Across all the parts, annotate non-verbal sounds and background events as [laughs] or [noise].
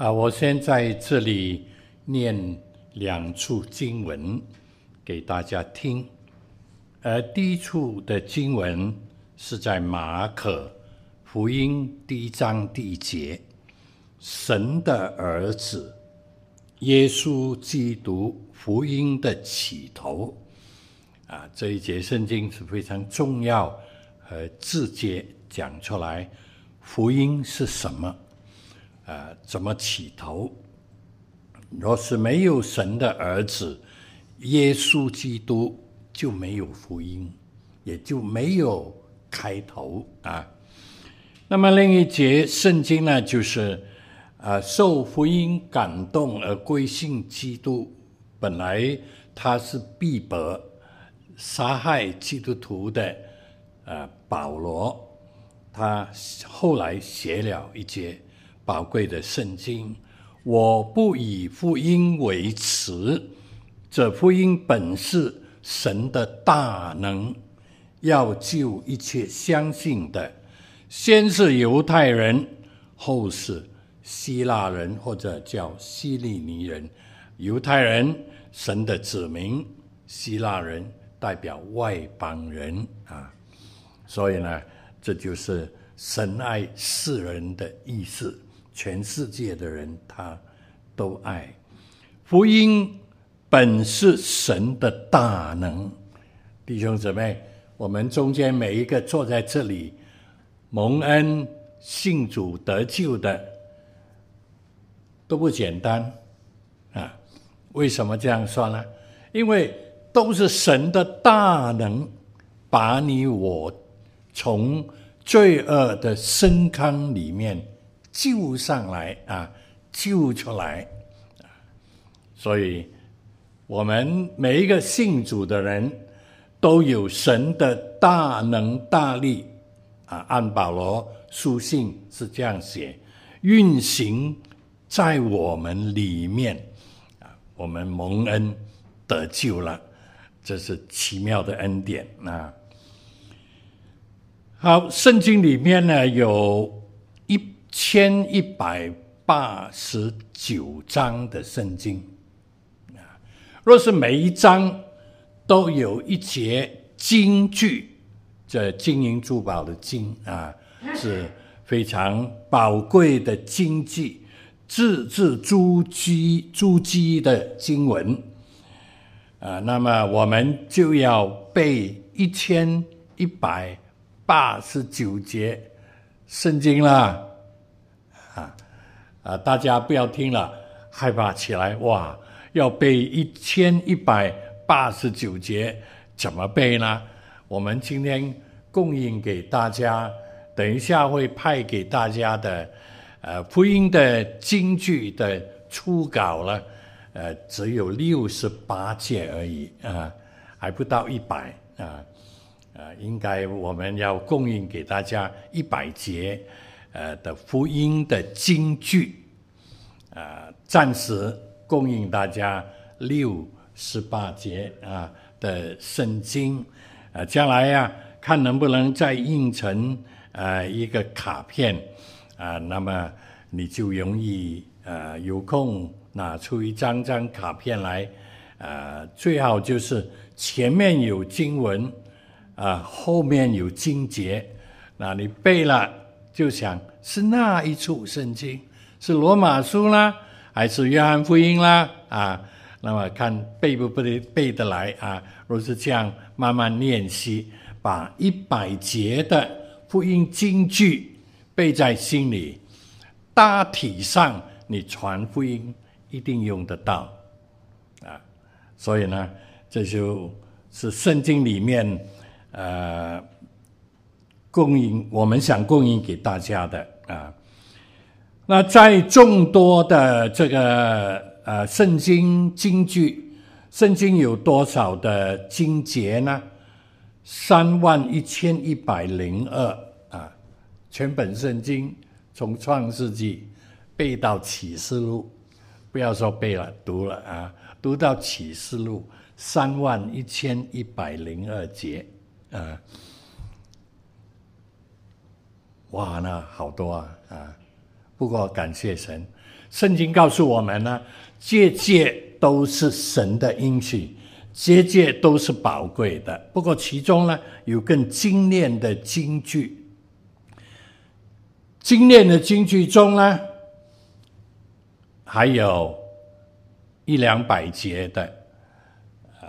啊，我先在这里念两处经文给大家听。呃，第一处的经文是在马可福音第一章第一节，神的儿子耶稣基督福音的起头。啊，这一节圣经是非常重要和直接讲出来，福音是什么？啊，怎么起头？若是没有神的儿子耶稣基督，就没有福音，也就没有开头啊。那么另一节圣经呢，就是啊，受福音感动而归信基督，本来他是逼迫。杀害基督徒的，呃，保罗，他后来写了一节宝贵的圣经。我不以福音为耻，这福音本是神的大能，要救一切相信的，先是犹太人，后是希腊人，或者叫希利尼人。犹太人，神的子民；希腊人。代表外邦人啊，所以呢，这就是神爱世人的意思。全世界的人他都爱。福音本是神的大能，弟兄姊妹，我们中间每一个坐在这里蒙恩信主得救的都不简单啊。为什么这样说呢？因为都是神的大能，把你我从罪恶的深坑里面救上来啊，救出来。所以，我们每一个信主的人都有神的大能大力啊。按保罗书信是这样写，运行在我们里面啊，我们蒙恩得救了。这是奇妙的恩典啊！好，圣经里面呢有千一百八十九章的圣经啊。若是每一章都有一节金句，这金银珠宝的金啊，是非常宝贵的金句，字字珠玑珠玑的经文。啊，那么我们就要背一千一百八十九节圣经了，啊！大家不要听了害怕起来哇！要背一千一百八十九节，怎么背呢？我们今天供应给大家，等一下会派给大家的，呃，福音的金句的初稿了。呃，只有六十八节而已啊，还不到一百啊，啊，应该我们要供应给大家一百节呃的福音的金句啊，暂时供应大家六十八节啊的圣经啊，将来呀、看能不能再印成呃一个卡片啊，那么你就容易呃有空。拿出一张张卡片来，呃，最好就是前面有经文，啊、后面有经节，那你背了就想是哪一处圣经？是罗马书啦，还是约翰福音啦？啊，那么看背不背得背得来啊？若是这样慢慢练习，把一百节的福音金句背在心里，大体上你传福音。一定用得到，啊，所以呢，这就是圣经里面呃供应我们想供应给大家的啊。那在众多的这个呃圣经经句，圣经有多少的经节呢？三万一千一百零二啊，全本圣经从创世纪背到启示录。不要说背了，读了啊，读到启示录三万一千一百零二节，啊，哇，那好多啊啊！不过感谢神，圣经告诉我们呢，节节都是神的应许，节节都是宝贵的。不过其中呢，有更精炼的金句，精炼的金句中呢，还有一两百节的呃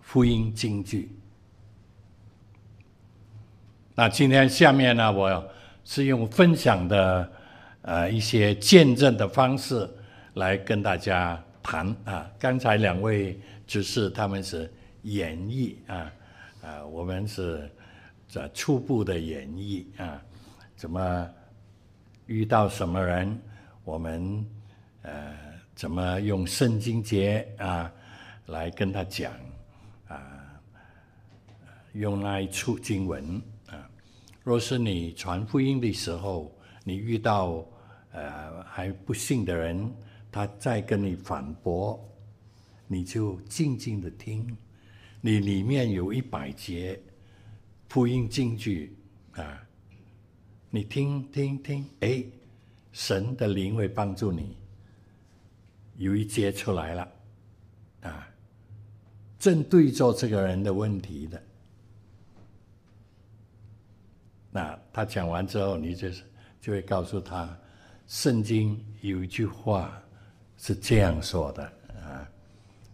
福音金句。那今天下面呢，我要是用分享的呃一些见证的方式来跟大家谈啊。刚才两位只是他们是演绎啊，啊，我们是这初步的演绎啊，怎么遇到什么人，我们呃怎么用圣经节啊来跟他讲啊，用那一处经文。若是你传福音的时候，你遇到呃还不信的人，他在跟你反驳，你就静静的听。你里面有一百节福音金句啊，你听听听，哎，神的灵会帮助你，有一节出来了啊，正对着这个人的问题的。那他讲完之后，你就是就会告诉他，圣经有一句话是这样说的啊，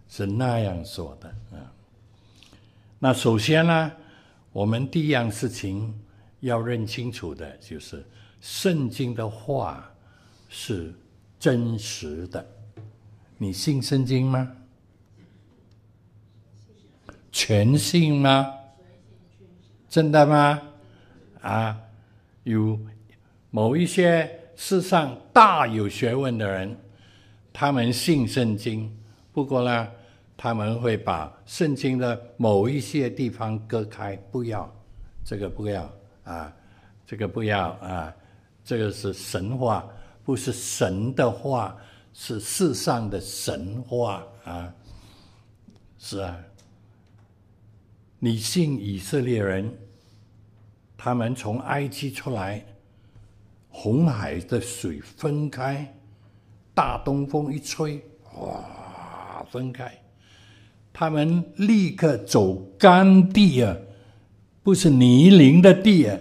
是那样说的啊。那首先呢，我们第一样事情要认清楚的就是，圣经的话是真实的。你信圣经吗？全信吗？真的吗？啊，有某一些世上大有学问的人，他们信圣经，不过呢，他们会把圣经的某一些地方割开，不要这个不要啊，这个不要啊，这个是神话，不是神的话，是世上的神话啊，是啊，你信以色列人。他们从埃及出来，红海的水分开，大东风一吹，哇，分开。他们立刻走干地啊，不是泥泞的地啊，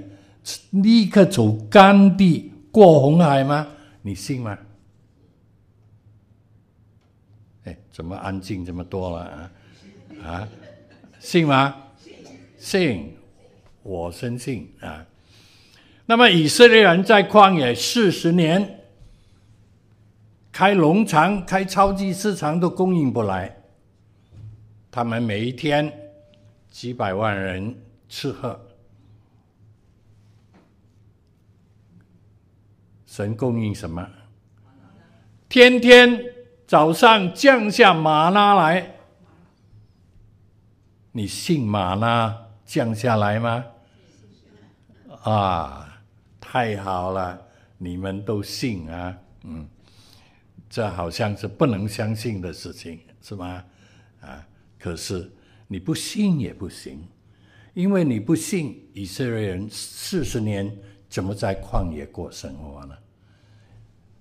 立刻走干地过红海吗？你信吗？哎，怎么安静这么多了啊？啊，信吗？信。我深信啊，那么以色列人在旷野四十年，开农场、开超级市场都供应不来，他们每一天几百万人吃喝，神供应什么？天天早上降下吗哪来，你信吗哪？降下来吗？啊，太好了！你们都信啊，嗯，这好像是不能相信的事情，是吗？啊，可是你不信也不行，因为你不信以色列人四十年怎么在旷野过生活呢？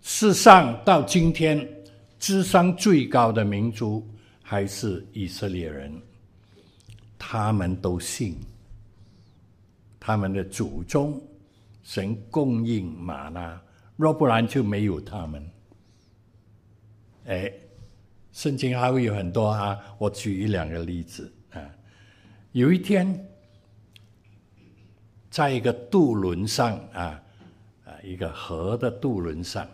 世上到今天智商最高的民族还是以色列人。他们都信，他们的祖宗神供应吗哪，若不然就没有他们。哎，圣经还会有很多啊，我举一两个例子啊。有一天，在一个渡轮上啊啊，一个河的渡轮上，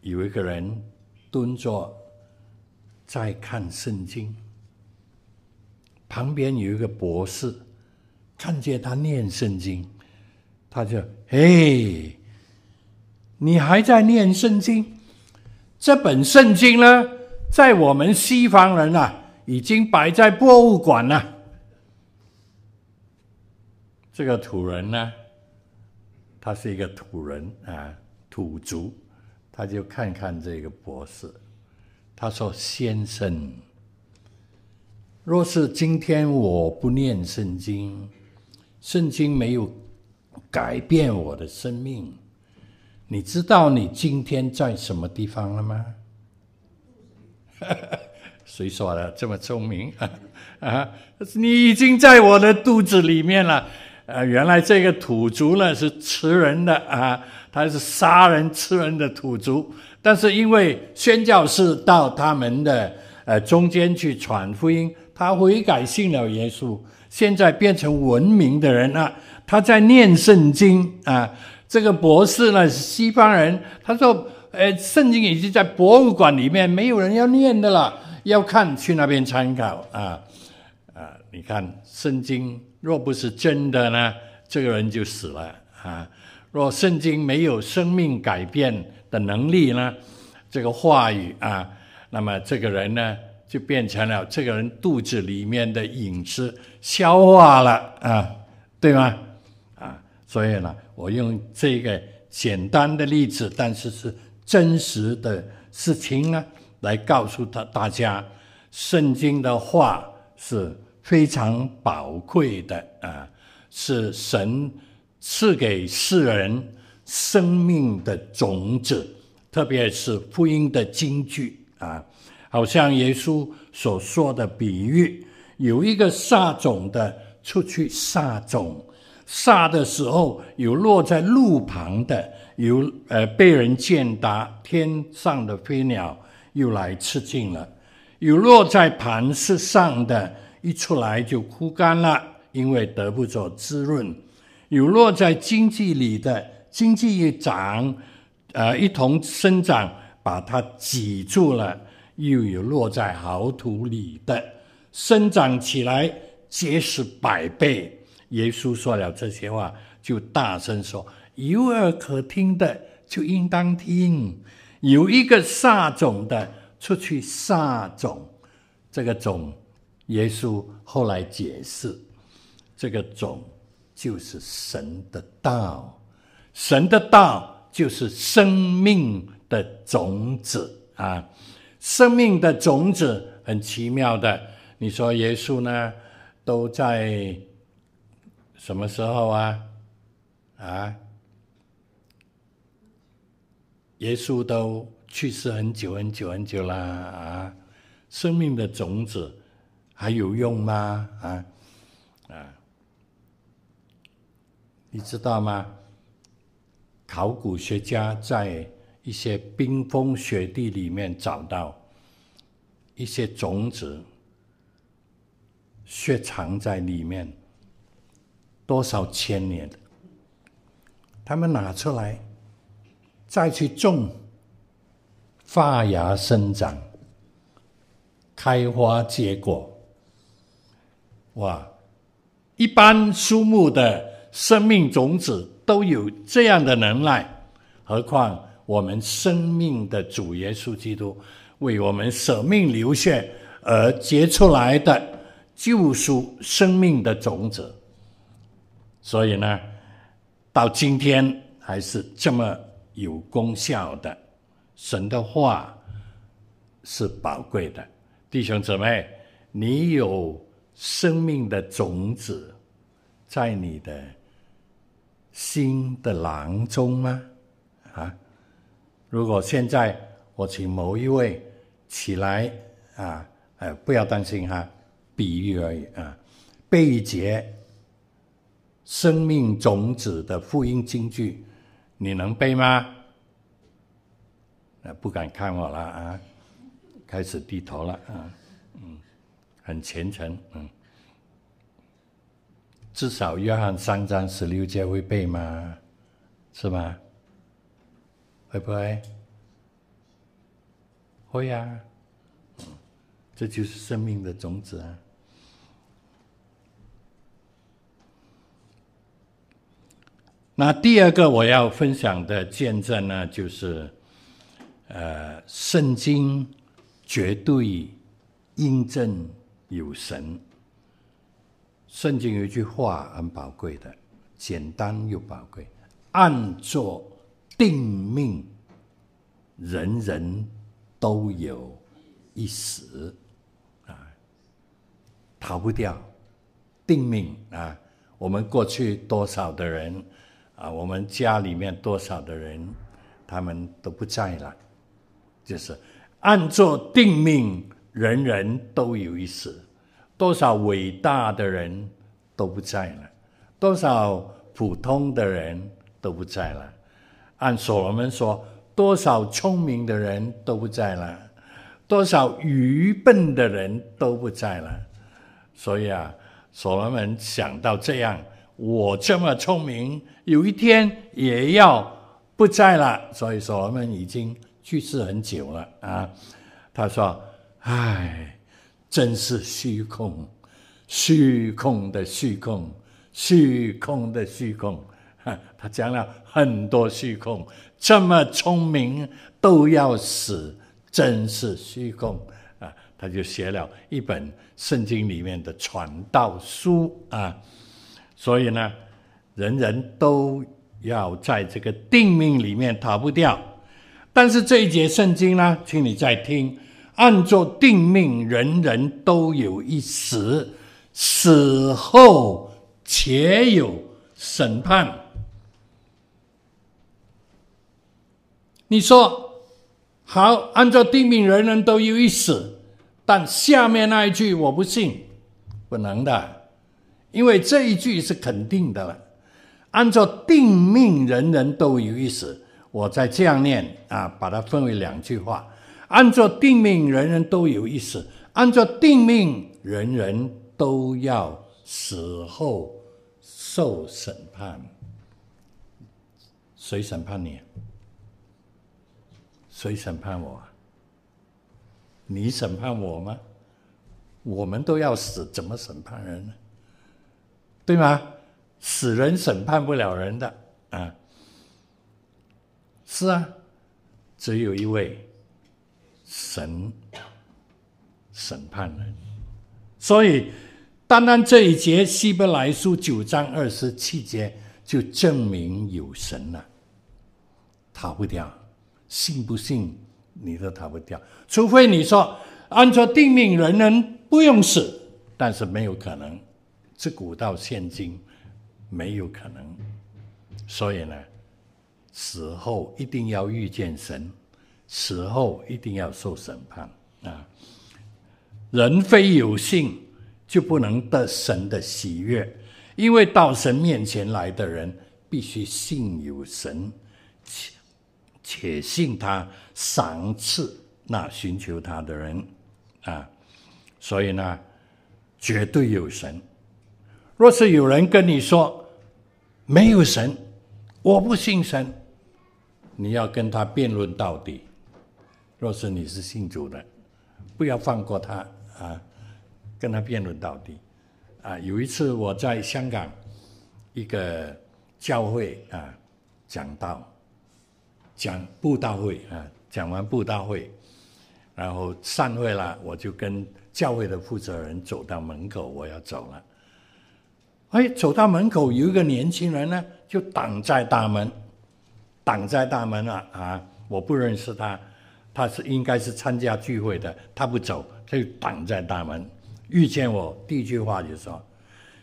有一个人蹲着在看圣经。旁边有一个博士，看见他念圣经，他就：“嘿，你还在念圣经？这本圣经呢，在我们西方人啊，已经摆在博物馆了。”这个土人呢，他是一个土人啊，土族，他就看看这个博士，他说：“先生。”若是今天我不念圣经，圣经没有改变我的生命，你知道你今天在什么地方了吗？[laughs] 谁说的这么聪明啊？啊，[laughs] 你已经在我的肚子里面了。呃，原来这个土族呢是吃人的啊，他是杀人吃人的土族。但是因为宣教士到他们的呃中间去传福音，他悔改信了耶稣，现在变成文明的人了。他在念圣经啊。这个博士呢是西方人，他说：“呃，圣经已经在博物馆里面，没有人要念的了。”要看去那边参考啊啊！你看圣经若不是真的呢，这个人就死了啊！若圣经没有生命改变的能力呢，这个话语啊，那么这个人呢就变成了这个人肚子里面的影子消化了啊，对吗？啊，所以呢，我用这个简单的例子，但是是真实的事情呢。来告诉他大家，圣经的话是非常宝贵的啊，是神赐给世人生命的种子，特别是福音的金句啊，好像耶稣所说的比喻，有一个撒种的出去撒种，撒的时候有落在路旁的，有呃被人践踏，天上的飞鸟。又来吃尽了，有落在磐石上的，一出来就枯干了，因为得不着滋润；有落在荆棘里的，荆棘一长，呃，一同生长，把它挤住了；又有落在好土里的，生长起来结实百倍。耶稣说了这些话，就大声说：“有耳可听的，就应当听。”有一个撒种的出去撒种，这个种，耶稣后来解释，这个种就是神的道，神的道就是生命的种子啊，生命的种子很奇妙的。你说耶稣呢，都在什么时候啊？啊？耶稣都去世很久很久很久了啊！生命的种子还有用吗？啊啊！你知道吗？考古学家在一些冰封雪地里面找到一些种子，雪藏在里面多少千年，他们拿出来。再去种，发芽生长，开花结果。哇！一般树木的生命种子都有这样的能耐，何况我们生命的主耶稣基督为我们舍命流血而结出来的救赎生命的种子。所以呢，到今天还是这么。有功效的，神的话是宝贵的，弟兄姊妹，你有生命的种子在你的心的囊中吗？啊，如果现在我请某一位起来啊，呃，不要担心哈，比喻而已啊，背一节生命种子的福音金句。你能背吗？啊不敢看我了啊！开始低头了啊，嗯，很虔诚，嗯，至少约翰三章十六节会背吗？是吗？会不会？会呀，啊，这就是生命的种子啊。那第二个我要分享的见证呢，就是，呃，圣经绝对印证有神。圣经有一句话很宝贵的，简单又宝贵，按作定命，人人都有一死，啊，逃不掉，定命啊！我们过去多少的人。啊，我们家里面多少的人他们都不在了。就是按作定命，人人都有一死。多少伟大的人都不在了，多少普通的人都不在了。按所罗门说，多少聪明的人都不在了，多少愚笨的人都不在了。所以啊，所罗门想到这样，我这么聪明，有一天也要不在了。所以所罗门已经去世很久了啊。他说：“唉。”真是虚空，虚空的虚空，虚空的虚空。[laughs] 他讲了很多虚空，这么聪明都要死，真是虚空啊！他就写了一本圣经里面的传道书啊。所以呢，人人都要在这个定命里面逃不掉。但是这一节圣经呢，请你再听。按作定命，人人都有一死，死后且有审判。你说好，按照定命，人人都有一死，但下面那一句我不信，不能的，因为这一句是肯定的了。按照定命，人人都有一死，我再这样念啊，把它分为两句话。按照定命，人人都有一死；按照定命，人人都要死后受审判。谁审判你？谁审判我？你审判我吗？我们都要死，怎么审判人呢？对吗？死人审判不了人的啊！是啊，只有一位。神审判人，所以单单这一节希伯来书九章二十七节就证明有神了，逃不掉，信不信你都逃不掉，除非你说按照定命，人人不用死，但是没有可能，自古到现今没有可能，所以呢，死后一定要遇见神。死后一定要受审判啊！人非有信，就不能得神的喜悦，因为到神面前来的人，必须信有神，且信他赏赐那寻求他的人啊！所以呢，绝对有神。若是有人跟你说没有神，我不信神，你要跟他辩论到底。若是你是信主的，不要放过他啊，跟他辩论到底啊！有一次我在香港一个教会啊讲道，讲布道会啊，讲完布道会，然后散会了，我就跟教会的负责人走到门口，我要走了。哎，走到门口有一个年轻人呢，就挡在大门，挡在大门了啊！我不认识他。他是应该是参加聚会的，他不走，他就挡在大门。遇见我，第一句话就说：“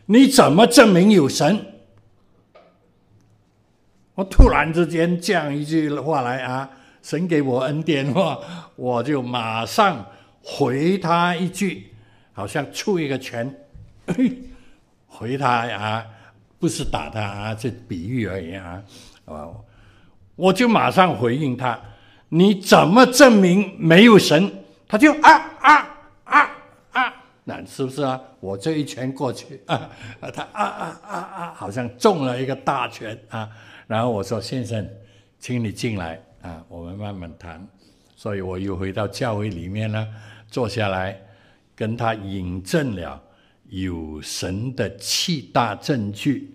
你怎么证明有神？”我突然之间讲一句话来啊，神给我恩典的话，[laughs] 我就马上回他一句，好像出一个拳，[coughs] 回他啊，不是打他啊，这比喻而已啊，哦，我就马上回应他。你怎么证明没有神？他就啊啊啊啊，那是不是啊？我这一拳过去 [laughs] 啊，他啊啊啊啊，好像中了一个大拳啊。然后我说：“先生，请你进来啊，我们慢慢谈。”所以我又回到教会里面呢，坐下来跟他引证了有神的七大证据。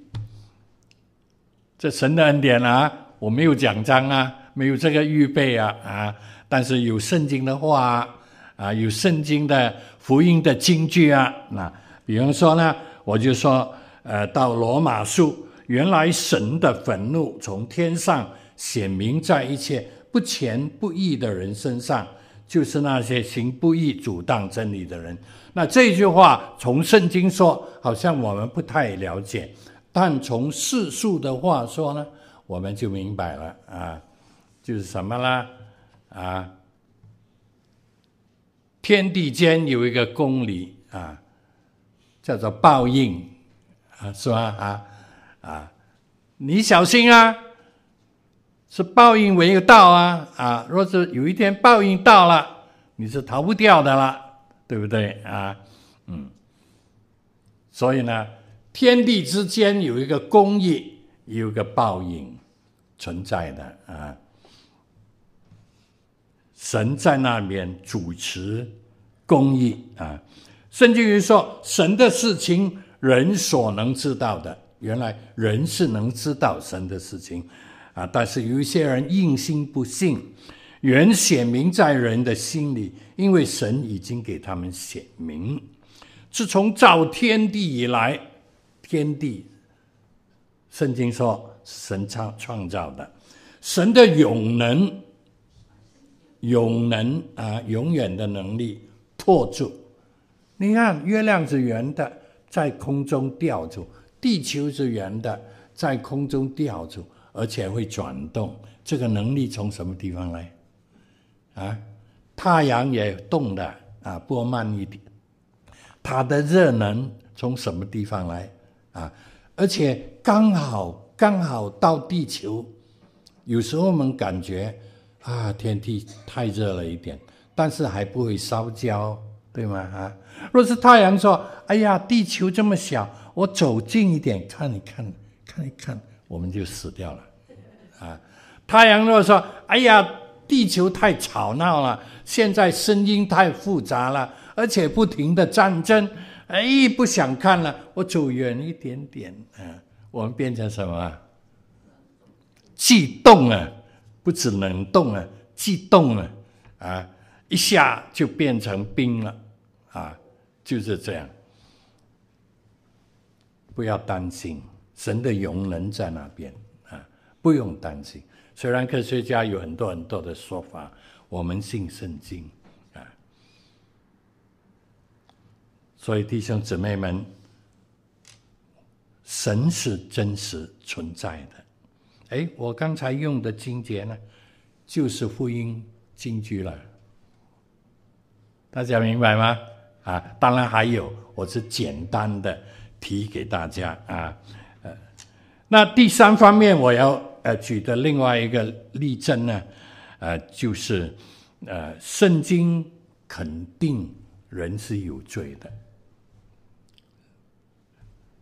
这神的恩典啊，我没有奖章啊。没有这个预备啊啊！但是有圣经的话啊，有圣经的福音的金句啊。那比方说呢，我就说，呃，到罗马书，原来神的愤怒从天上显明在一切不虔不义的人身上，就是那些行不义阻挡真理的人。那这句话从圣经说，好像我们不太了解，但从世俗的话说呢，我们就明白了啊。就是什么啦？啊，天地间有一个公理啊，叫做报应啊，是吧？啊啊，你小心啊，是报应为一个道啊啊！若是有一天报应到了，你是逃不掉的了，对不对啊？嗯，所以呢，天地之间有一个公义，有一个报应存在的啊。神在那边主持公义啊，甚至于说，神的事情人所能知道的，原来人是能知道神的事情啊，但是有一些人硬心不信，原显明在人的心里，因为神已经给他们显明，自从造天地以来，天地，圣经说神创创造的，神的永能。永能啊，永远的能力托住。你看，月亮是圆的，在空中吊住；地球是圆的，在空中吊住，而且会转动。这个能力从什么地方来？啊，太阳也动的啊，不过慢一点。它的热能从什么地方来？啊，而且刚好刚好到地球。有时候我们感觉。啊，天气太热了一点，但是还不会烧焦，对吗？啊，若是太阳说：“哎呀，地球这么小，我走近一点看一看，看一看，我们就死掉了。”啊，太阳若说：“哎呀，地球太吵闹了，现在声音太复杂了，而且不停的战争，哎，不想看了，我走远一点点。”啊，我们变成什么？激动啊！不止冷冻了，激动了，啊，一下就变成冰了，啊，就是这样。不要担心，神的永能在那边啊，不用担心。虽然科学家有很多很多的说法，我们信圣经啊。所以弟兄姊妹们，神是真实存在的。哎，我刚才用的经节呢，就是福音金句了。大家明白吗？啊，当然还有，我是简单的提给大家啊。呃，那第三方面我要呃举的另外一个例证呢，呃，就是呃，圣经肯定人是有罪的，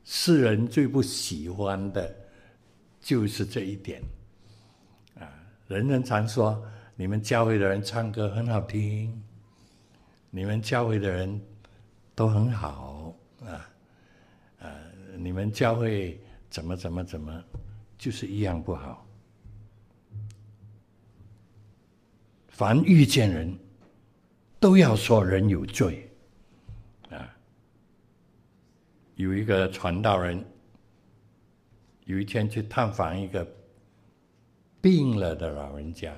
世人最不喜欢的。就是这一点，啊，人人常说你们教会的人唱歌很好听，你们教会的人都很好，啊，啊，你们教会怎么怎么怎么，就是一样不好。凡遇见人，都要说人有罪，啊，有一个传道人。有一天去探访一个病了的老人家，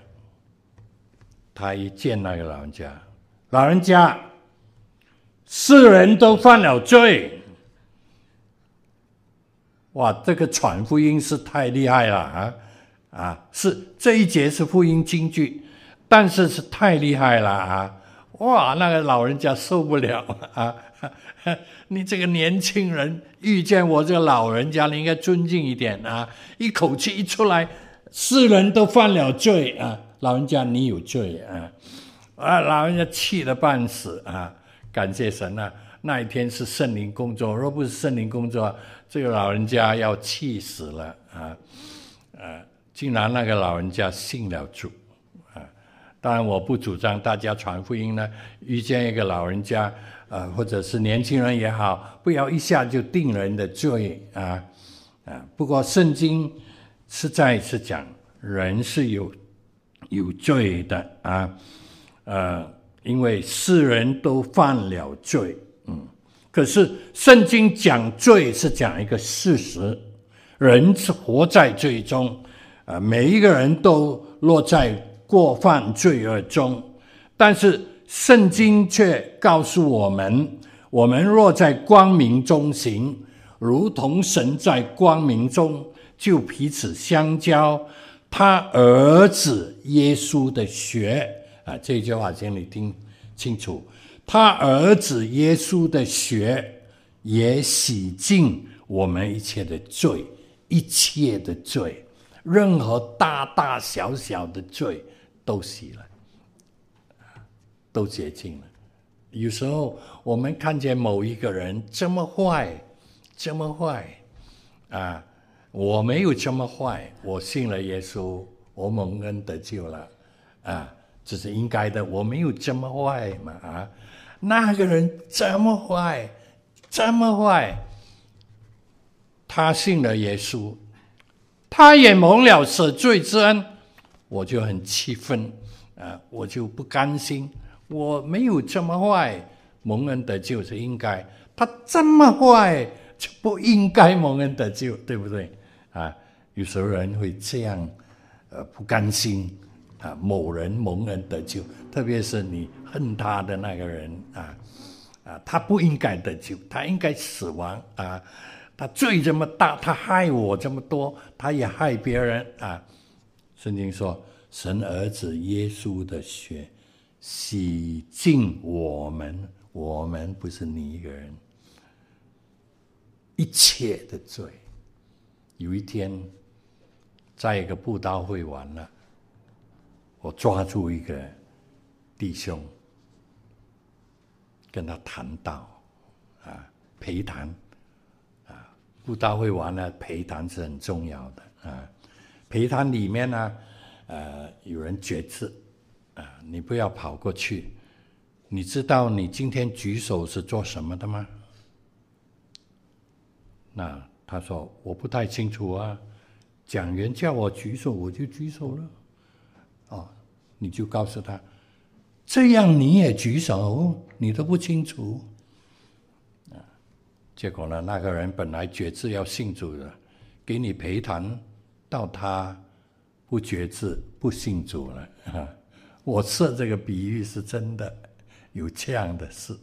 他一见那个老人家，老人家，世人都犯了罪。哇，这个传福音是太厉害了啊！啊，是这一节是福音金句，但是是太厉害了啊！哇，那个老人家受不了啊！[laughs] 你这个年轻人遇见我这个老人家，你应该尊敬一点啊！一口气一出来，世人都犯了罪啊！老人家你有罪啊！啊，老人家气得半死啊！感谢神啊！那一天是圣灵工作，若不是圣灵工作，这个老人家要气死了啊！啊，竟然那个老人家信了主啊！当然，我不主张大家传福音呢，遇见一个老人家。啊，或者是年轻人也好，不要一下就定人的罪啊啊！不过圣经是再一次讲，人是有有罪的啊，呃，因为世人都犯了罪，嗯。可是圣经讲罪是讲一个事实，人是活在罪中，啊，每一个人都落在过犯罪恶中，但是。圣经却告诉我们：我们若在光明中行，如同神在光明中，就彼此相交，他儿子耶稣的血啊，这句话请你听清楚。他儿子耶稣的血也洗净我们一切的罪，一切的罪，任何大大小小的罪都洗了，都洁净了。有时候我们看见某一个人这么坏，这么坏，啊，我没有这么坏，我信了耶稣，我蒙恩得救了，啊，这是应该的。我没有这么坏嘛，啊，那个人这么坏，这么坏，他信了耶稣，他也蒙了赦罪之恩，我就很气愤，啊，我就不甘心。我没有这么坏，蒙恩得救是应该。他这么坏，就不应该蒙恩得救，对不对？啊，有时候人会这样，呃，不甘心啊。某人蒙恩得救，特别是你恨他的那个人啊，啊，他不应该得救，他应该死亡啊。他罪这么大，他害我这么多，他也害别人啊。圣经说，神儿子耶稣的血。洗净我们，我们不是你一个人，一切的罪。有一天，在一个布道会完了，我抓住一个弟兄，跟他谈道，啊，陪谈，啊，布道会完了，陪谈是很重要的啊。陪谈里面呢，呃，有人决志。啊，你不要跑过去。你知道你今天举手是做什么的吗？那他说我不太清楚啊。讲员叫我举手，我就举手了。你就告诉他，这样你也举手，你都不清楚。啊，结果呢，那个人本来决志要信主的，给你陪谈，到他不决志不信主了。啊 [laughs] 我设这个比喻是真的，有这样的事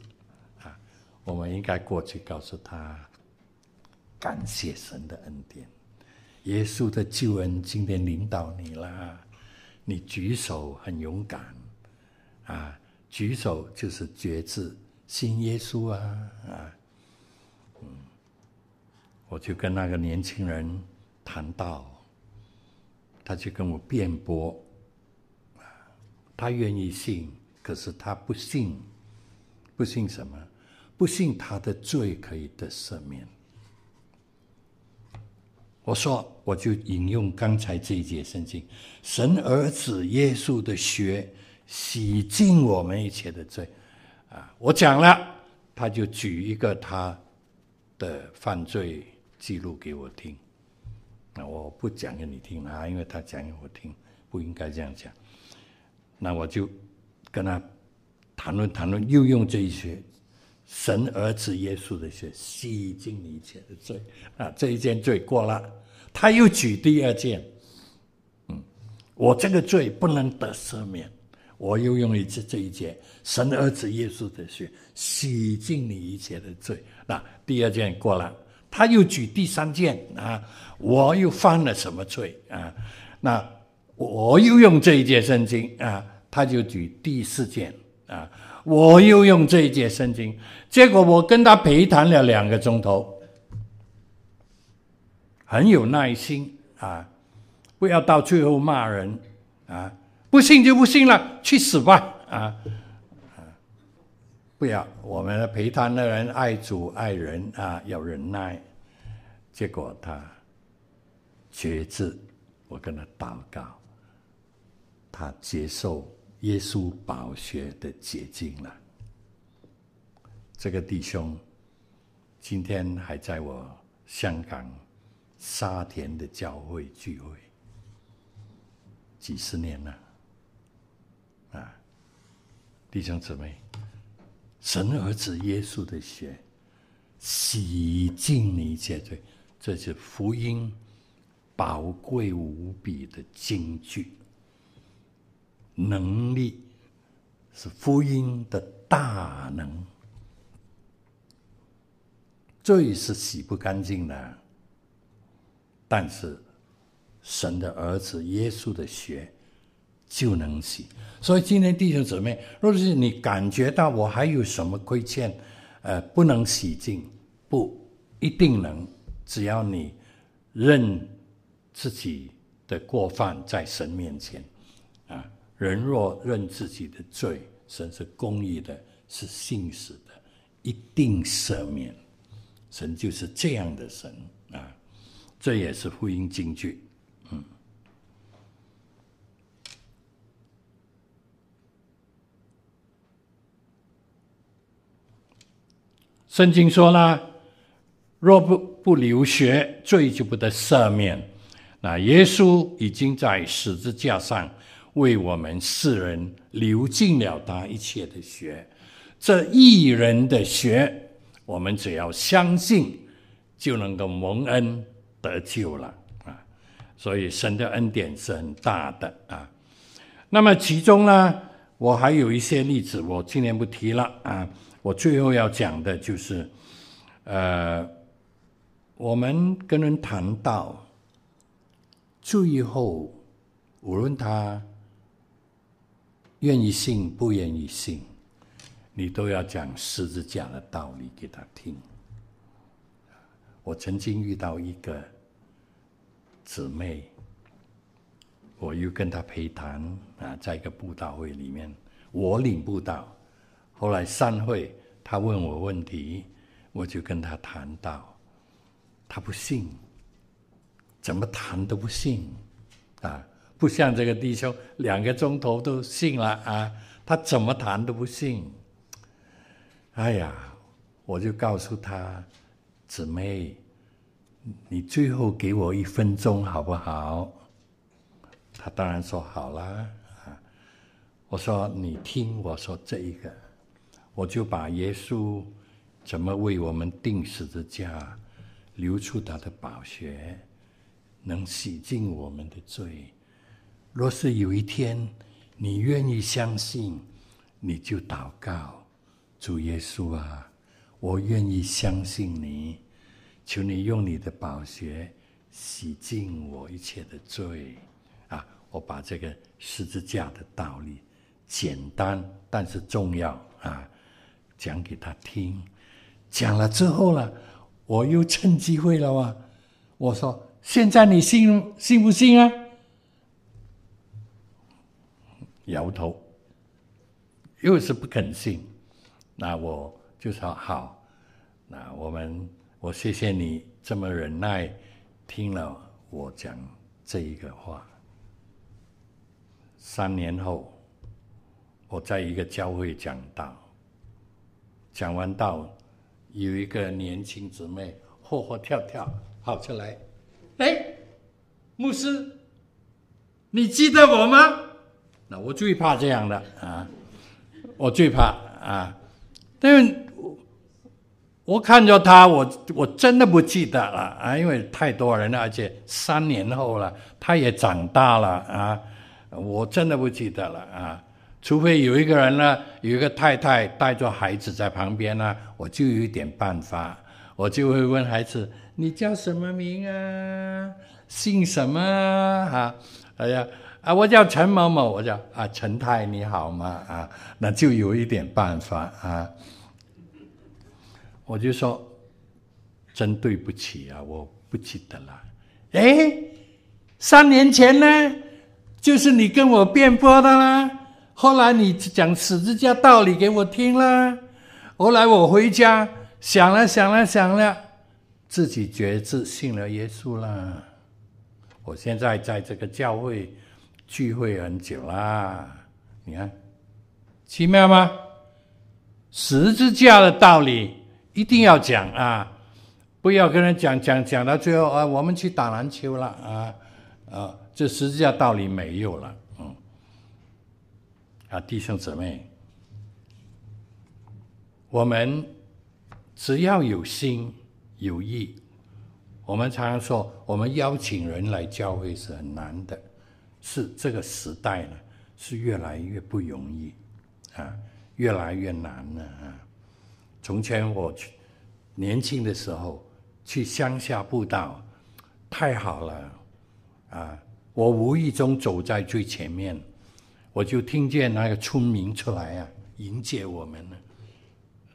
啊，我们应该过去告诉他，感谢神的恩典，耶稣的救恩今天领导你了，你举手很勇敢啊，举手就是决志信耶稣啊啊，嗯，我就跟那个年轻人谈到，他就跟我辩驳。他愿意信，可是他不信，不信什么？不信他的罪可以得赦免。我说，我就引用刚才这一节圣经：神儿子耶稣的血洗净我们一切的罪。啊，我讲了，他就举一个他的犯罪记录给我听。那我不讲给你听啊，因为他讲给我听，不应该这样讲。那我就跟他谈论谈论，又用这一些神儿子耶稣的血洗净你一切的罪啊，这一件罪过了，他又举第二件，嗯，我这个罪不能得赦免，我又用一次这一件神儿子耶稣的血洗净你一切的罪，那第二件过了，他又举第三件啊，我又犯了什么罪啊？那。我又用这一节圣经啊，他就举第四件啊，我又用这一节圣经，结果我跟他陪谈了两个钟头，很有耐心啊，不要到最后骂人啊，不信就不信了，去死吧啊啊！不要，我们的陪谈的人爱主爱人啊，要忍耐。结果他决志，我跟他祷告。他接受耶稣宝血的结晶了。这个弟兄今天还在我香港沙田的教会聚会，几十年了。啊，弟兄姊妹，神儿子耶稣的血洗净你一切罪，这是福音宝贵无比的金句。能力是福音的大能，罪是洗不干净的，但是神的儿子耶稣的血就能洗。所以今天弟兄姊妹，若是你感觉到我还有什么亏欠，呃，不能洗净，不一定能，只要你认自己的过犯在神面前，人若认自己的罪，神是公义的，是信实的，一定赦免。神就是这样的神啊，这也是福音经句。嗯，圣经说呢，若不不流血，罪就不得赦免。那耶稣已经在十字架上为我们世人流尽了他一切的血，这一人的血。我们只要相信，就能够蒙恩得救了啊！所以神的恩典是很大的啊。那么其中呢，我还有一些例子，我今天不提了啊。我最后要讲的就是，呃，我们跟人谈到最后，无论他愿意信不愿意信。你都要讲十字架的道理给他听。我曾经遇到一个姊妹，我又跟她陪谈啊，在一个布道会里面，我领布道。后来散会，她问我问题，我就跟她谈到，她不信，怎么谈都不信啊，不像这个弟兄两个钟头都信了啊，他怎么谈都不信。哎呀，我就告诉他，姊妹，你最后给我一分钟好不好？他当然说好啦。我说你听我说这一个，我就把耶稣怎么为我们定死的家，流出他的宝血，能洗净我们的罪。若是有一天你愿意相信，你就祷告。主耶稣啊，我愿意相信你，求你用你的宝血洗净我一切的罪啊！我把这个十字架的道理简单但是重要啊，讲给他听。讲了之后呢，我又趁机会了啊，我说：现在你信信不信啊？摇头，又是不肯信。那我就说好，那我们我谢谢你这么忍耐，听了我讲这一个话。三年后，我在一个教会讲道，讲完道，有一个年轻姊妹活活跳跳跑出来，哎，牧师，你记得我吗？那我最怕这样的啊，我最怕啊。但是我看着他，我我真的不记得了啊，因为太多人了，而且三年后了，他也长大了啊，我真的不记得了啊。除非有一个人呢，有一个太太带着孩子在旁边呢，我就有一点办法，我就会问孩子：“你叫什么名啊？姓什么啊？”哎呀啊，我叫陈某某，我叫啊陈太，你好吗？啊，那就有一点办法啊。我就说，真对不起啊，我不记得了。哎，三年前呢，就是你跟我辩驳的啦。后来你讲十字架道理给我听了。后来我回家想了想了想了，自己决志信了耶稣了。我现在在这个教会聚会很久啦，你看，奇妙吗？十字架的道理。一定要讲啊！不要跟人讲讲讲到最后啊，我们去打篮球了啊啊！这十字架道理没有了，嗯啊，弟兄姊妹，我们只要有心有意，我们常常说，我们邀请人来教会是很难的，是这个时代呢，是越来越不容易啊，越来越难了啊。从前我去年轻的时候去乡下步道，太好了，啊，我无意中走在最前面，我就听见那个村民出来啊，迎接我们呢。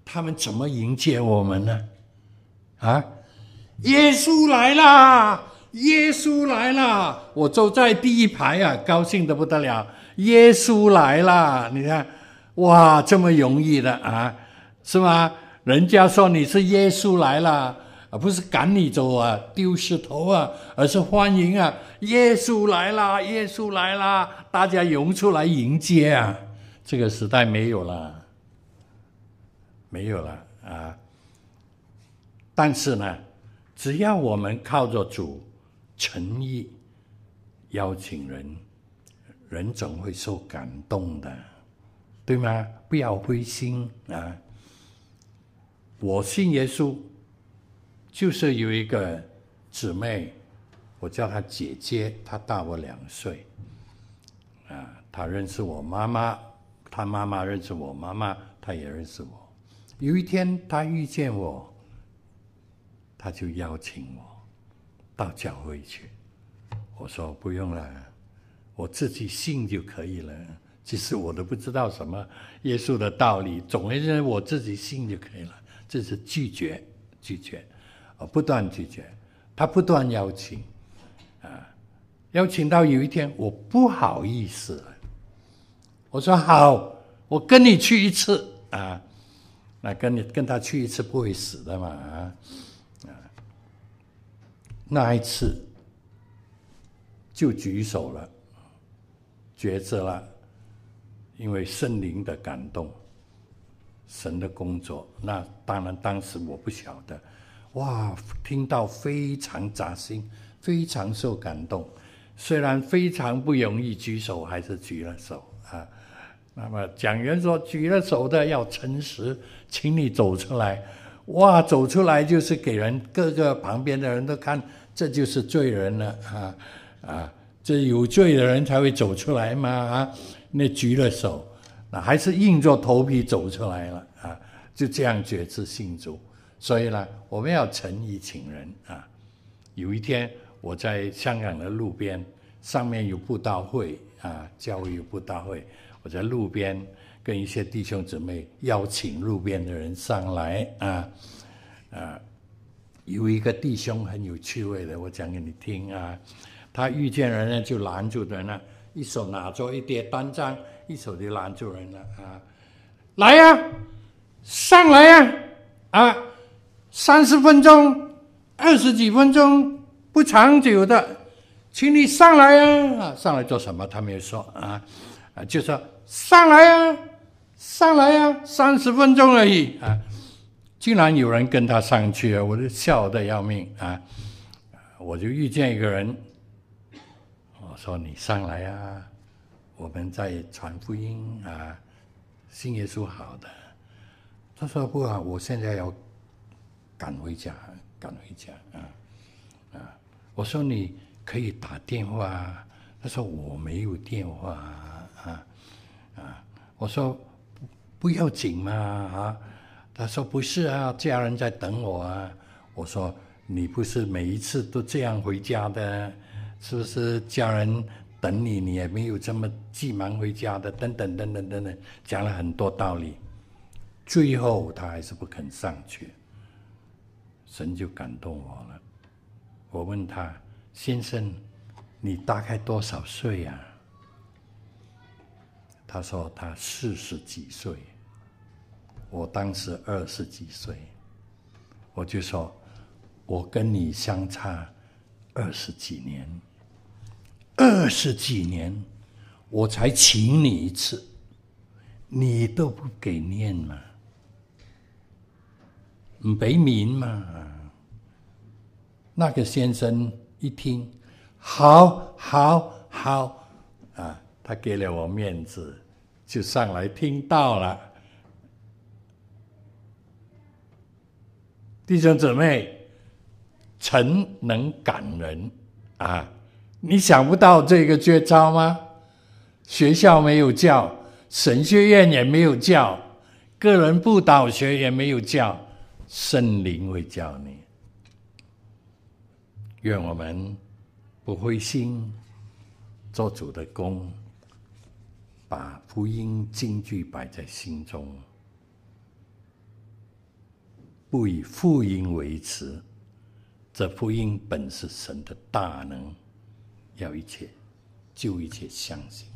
他们怎么迎接我们呢？啊，耶稣来啦！耶稣来啦！我坐在第一排啊，高兴的不得了。耶稣来啦！你看，哇，这么容易的啊，是吗？人家说你是耶稣来了，而不是赶你走啊，丢石头啊，而是欢迎啊，耶稣来啦！耶稣来啦！大家涌出来迎接啊！这个时代没有了，没有了啊！但是呢，只要我们靠着主诚意邀请人，人总会受感动的，对吗？不要灰心啊！我信耶稣，就是有一个姊妹，我叫她姐姐，她大我两岁，啊，她认识我妈妈，她妈妈认识我妈妈，她也认识我。有一天，她遇见我，她就邀请我到教会去。我说不用了，我自己信就可以了。其实我都不知道什么耶稣的道理，总而言之，我自己信就可以了。这是拒绝，拒绝，啊，不断拒绝，他不断邀请，啊，邀请到有一天我不好意思了，我说好，我跟你去一次啊，那跟你跟他去一次不会死的嘛，啊，那一次就举手了，抉择了，因为圣灵的感动。神的工作，那当然当时我不晓得，哇，听到非常扎心，非常受感动。虽然非常不容易举手，还是举了手啊。那么讲员说，举了手的要诚实，请你走出来。哇，走出来就是给人各个旁边的人都看，这就是罪人了啊啊！这有罪的人才会走出来嘛啊！那举了手。那还是硬着头皮走出来了啊！就这样决志信主，所以呢，我们要诚意请人啊。有一天我在香港的路边，上面有布道会啊，教会有布道会，我在路边跟一些弟兄姊妹邀请路边的人上来啊啊。有一个弟兄很有趣味的，我讲给你听啊。他遇见人呢，就拦住人呢，一手拿着一叠单张。一手就拦住人了啊！来呀、上来呀、啊！啊，三十分钟、二十几分钟不长久的，请你上来呀！啊，上来做什么？他没有说啊啊，就说上来呀，上来呀，三十分钟而已啊！竟然有人跟他上去啊，我就笑得要命啊！我就遇见一个人，我说你上来啊。我们在传福音啊，信耶稣好的。他说不好，我现在要赶回家，赶回家啊啊！我说你可以打电话。他说我没有电话啊啊！我说不要紧嘛啊！他说不是啊，家人在等我啊。我说你不是每一次都这样回家的，是不是家人？等你，你也没有这么急忙回家的，等等等等等等，讲了很多道理，最后他还是不肯上去，神就感动我了。我问他：“先生，你大概多少岁呀？”他说：“他四十几岁。”我当时二十几岁，我就说：“我跟你相差二十几年。”二十几年，我才请你一次，你都不给面嘛？唔俾面嘛？那个先生一听，好，好，好，啊，他给了我面子，就上来听到了。弟兄姊妹，诚能感人啊！你想不到这个绝招吗？学校没有教，神学院也没有教，个人布道学也没有教，圣灵会教你。愿我们不灰心，做主的工，把福音金句摆在心中，不以福音为耻。这福音本是神的大能，要一切，就一切相信。